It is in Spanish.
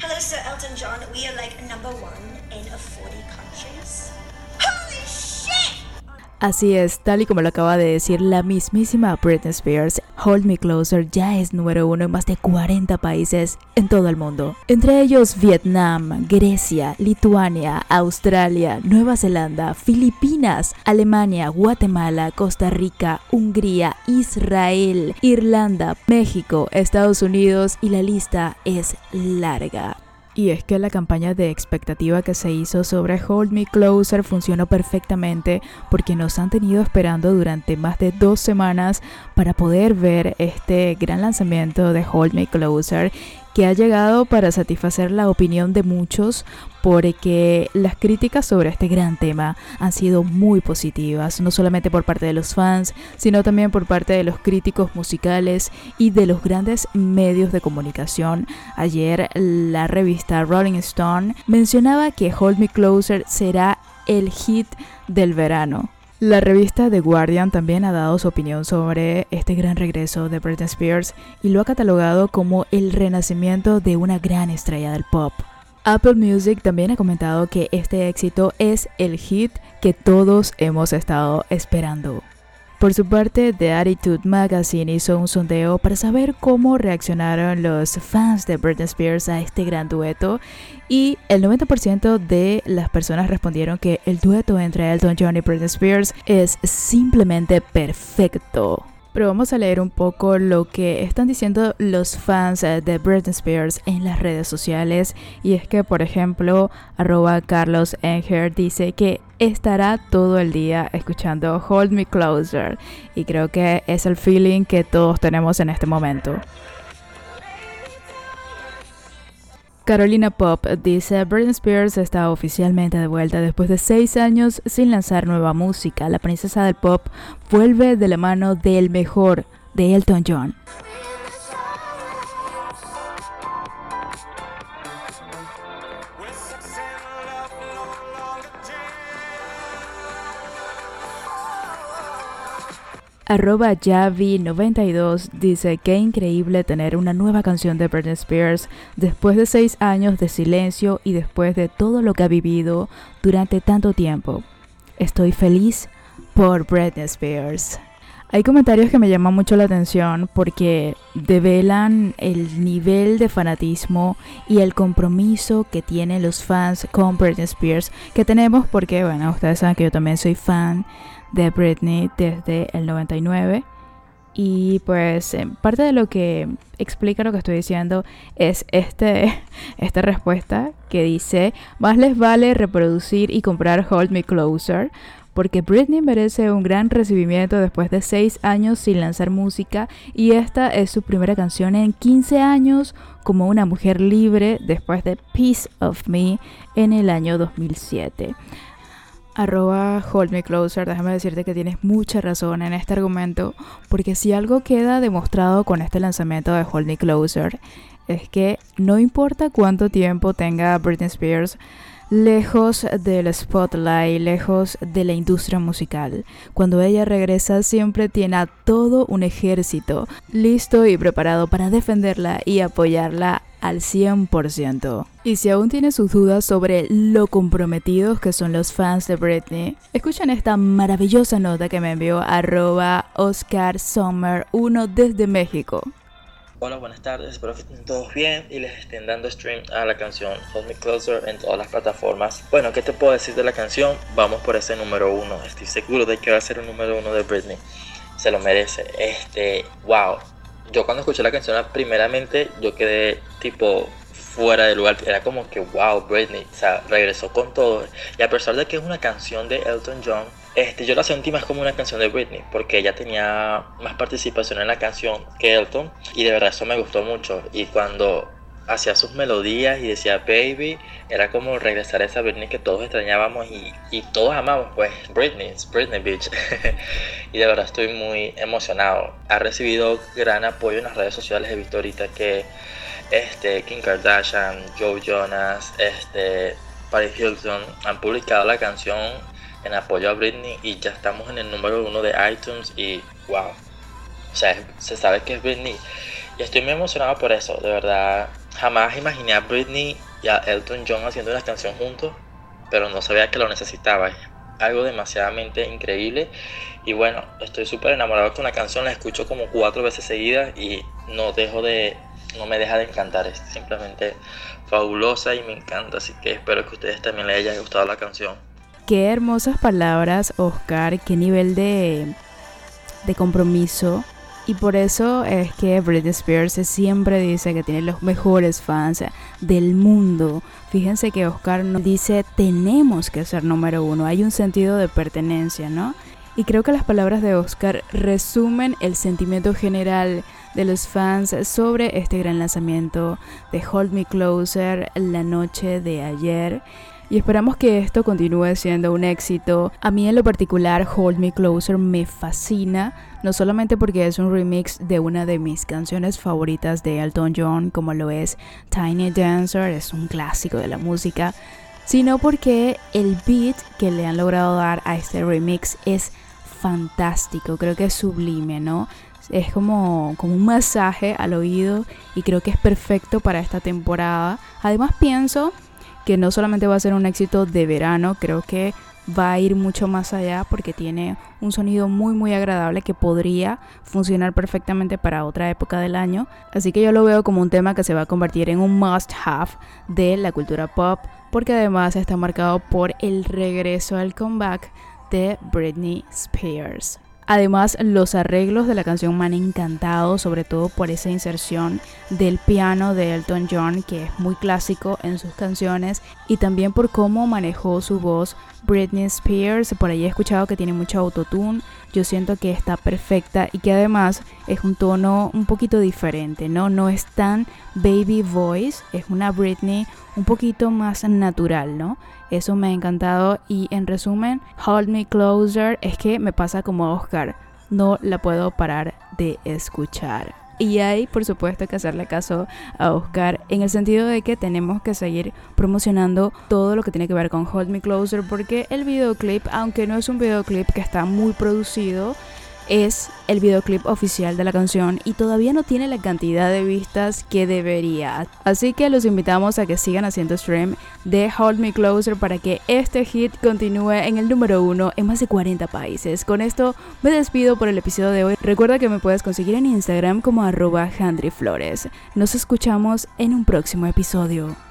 Hello, Sir Elton John. We are like number one in 40 countries. Holy shit! Así es, tal y como lo acaba de decir la mismísima Britney Spears, Hold Me Closer ya es número uno en más de 40 países en todo el mundo. Entre ellos Vietnam, Grecia, Lituania, Australia, Nueva Zelanda, Filipinas, Alemania, Guatemala, Costa Rica, Hungría, Israel, Irlanda, México, Estados Unidos y la lista es larga. Y es que la campaña de expectativa que se hizo sobre Hold Me Closer funcionó perfectamente porque nos han tenido esperando durante más de dos semanas para poder ver este gran lanzamiento de Hold Me Closer que ha llegado para satisfacer la opinión de muchos porque las críticas sobre este gran tema han sido muy positivas, no solamente por parte de los fans, sino también por parte de los críticos musicales y de los grandes medios de comunicación. Ayer la revista Rolling Stone mencionaba que Hold Me Closer será el hit del verano. La revista The Guardian también ha dado su opinión sobre este gran regreso de Britney Spears y lo ha catalogado como el renacimiento de una gran estrella del pop. Apple Music también ha comentado que este éxito es el hit que todos hemos estado esperando. Por su parte, The Attitude Magazine hizo un sondeo para saber cómo reaccionaron los fans de Britney Spears a este gran dueto y el 90% de las personas respondieron que el dueto entre Elton John y Britney Spears es simplemente perfecto. Pero vamos a leer un poco lo que están diciendo los fans eh, de Britney Spears en las redes sociales. Y es que, por ejemplo, arroba Carlos Enger dice que estará todo el día escuchando Hold Me Closer. Y creo que es el feeling que todos tenemos en este momento. Carolina Pop dice, Britney Spears está oficialmente de vuelta después de seis años sin lanzar nueva música. La princesa del pop vuelve de la mano del mejor de Elton John. Arroba Javi92 dice que increíble tener una nueva canción de Britney Spears después de seis años de silencio y después de todo lo que ha vivido durante tanto tiempo. Estoy feliz por Britney Spears. Hay comentarios que me llaman mucho la atención porque develan el nivel de fanatismo y el compromiso que tienen los fans con Britney Spears que tenemos porque, bueno, ustedes saben que yo también soy fan de Britney desde el 99. Y pues parte de lo que explica lo que estoy diciendo es este, esta respuesta que dice, más les vale reproducir y comprar Hold Me Closer, porque Britney merece un gran recibimiento después de 6 años sin lanzar música y esta es su primera canción en 15 años como una mujer libre después de Piece of Me en el año 2007 arroba hold me closer, déjame decirte que tienes mucha razón en este argumento, porque si algo queda demostrado con este lanzamiento de Hold Me Closer, es que no importa cuánto tiempo tenga Britney Spears lejos del spotlight, lejos de la industria musical, cuando ella regresa siempre tiene a todo un ejército listo y preparado para defenderla y apoyarla al 100%. Y si aún tienes sus dudas sobre lo comprometidos que son los fans de Britney, escuchen esta maravillosa nota que me envió arroba Oscar Sommer 1 desde México. Hola, buenas tardes, espero que estén todos bien y les estén dando stream a la canción Hold Me Closer en todas las plataformas. Bueno, ¿qué te puedo decir de la canción? Vamos por ese número uno. Estoy seguro de que va a ser un número uno de Britney. Se lo merece. Este, wow, yo cuando escuché la canción primeramente yo quedé tipo fuera de lugar. Era como que, wow, Britney, o sea, regresó con todo. Y a pesar de que es una canción de Elton John, este, yo la sentí más como una canción de Britney, porque ella tenía más participación en la canción que Elton. Y de verdad eso me gustó mucho. Y cuando hacía sus melodías y decía baby, era como regresar a esa Britney que todos extrañábamos y, todos amamos, pues Britney, Britney Beach. y de verdad estoy muy emocionado. Ha recibido gran apoyo en las redes sociales, he visto que este, Kim Kardashian, Joe Jonas, este, Paris Hilton han publicado la canción en apoyo a Britney y ya estamos en el número uno de iTunes y wow. O sea, se sabe que es Britney. Y estoy muy emocionado por eso, de verdad jamás imaginé a Britney y a Elton John haciendo una canción juntos, pero no sabía que lo necesitaba. algo demasiadamente increíble. Y bueno, estoy súper enamorado con la canción, la escucho como cuatro veces seguidas y no dejo de, no me deja de encantar. Es simplemente fabulosa y me encanta. Así que espero que ustedes también les haya gustado la canción. Qué hermosas palabras, Oscar. Qué nivel de, de compromiso y por eso es que Britney Spears siempre dice que tiene los mejores fans del mundo. Fíjense que Oscar nos dice tenemos que ser número uno. Hay un sentido de pertenencia, ¿no? Y creo que las palabras de Oscar resumen el sentimiento general de los fans sobre este gran lanzamiento de Hold Me Closer la noche de ayer y esperamos que esto continúe siendo un éxito. A mí en lo particular Hold Me Closer me fascina, no solamente porque es un remix de una de mis canciones favoritas de Elton John, como lo es Tiny Dancer, es un clásico de la música, sino porque el beat que le han logrado dar a este remix es fantástico, creo que es sublime, ¿no? Es como, como un masaje al oído y creo que es perfecto para esta temporada. Además pienso que no solamente va a ser un éxito de verano, creo que va a ir mucho más allá porque tiene un sonido muy muy agradable que podría funcionar perfectamente para otra época del año. Así que yo lo veo como un tema que se va a convertir en un must have de la cultura pop porque además está marcado por el regreso al comeback de Britney Spears. Además, los arreglos de la canción me han encantado, sobre todo por esa inserción del piano de Elton John, que es muy clásico en sus canciones, y también por cómo manejó su voz Britney Spears. Por ahí he escuchado que tiene mucho autotune. Yo siento que está perfecta y que además es un tono un poquito diferente, ¿no? No es tan baby voice, es una Britney un poquito más natural, ¿no? Eso me ha encantado y en resumen, Hold Me Closer es que me pasa como Oscar, no la puedo parar de escuchar. Y hay, por supuesto, que hacerle caso a Oscar en el sentido de que tenemos que seguir promocionando todo lo que tiene que ver con Hold Me Closer porque el videoclip, aunque no es un videoclip que está muy producido, es el videoclip oficial de la canción y todavía no tiene la cantidad de vistas que debería. Así que los invitamos a que sigan haciendo stream de Hold Me Closer para que este hit continúe en el número uno en más de 40 países. Con esto me despido por el episodio de hoy. Recuerda que me puedes conseguir en Instagram como arroba Flores. Nos escuchamos en un próximo episodio.